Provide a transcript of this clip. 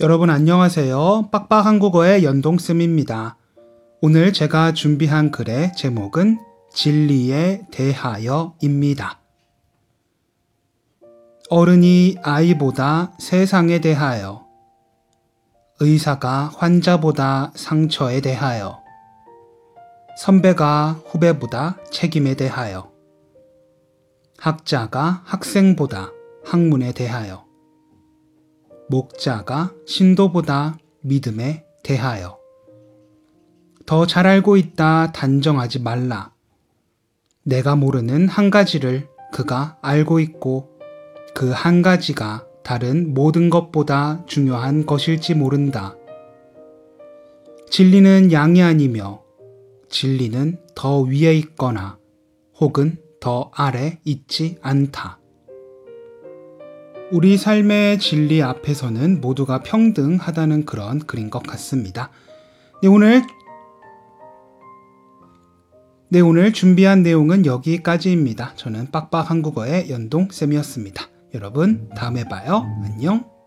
여러분 안녕하세요. 빡빡 한국어의 연동쌤입니다. 오늘 제가 준비한 글의 제목은 진리에 대하여입니다. 어른이 아이보다 세상에 대하여, 의사가 환자보다 상처에 대하여, 선배가 후배보다 책임에 대하여, 학자가 학생보다 학문에 대하여, 목자가 신도보다 믿음에 대하여, 더 잘 알고 있다 단정하지 말라. 내가 모르는 한 가지를 그가 알고 있고 그 한 가지가 다른 모든 것보다 중요한 것일지 모른다. 진리는 양이 아니며 진리는 더 위에 있거나 혹은 더 아래 있지 않다. 우리 삶의 진리 앞에서는 모두가 평등하다는 그런 글인 것 같습니다. 네, 오늘 네, 오늘 준비한 내용은 여기까지입니다. 저는 빡빡 한국어의 연동쌤이었습니다. 여러분, 다음에 봐요. 안녕.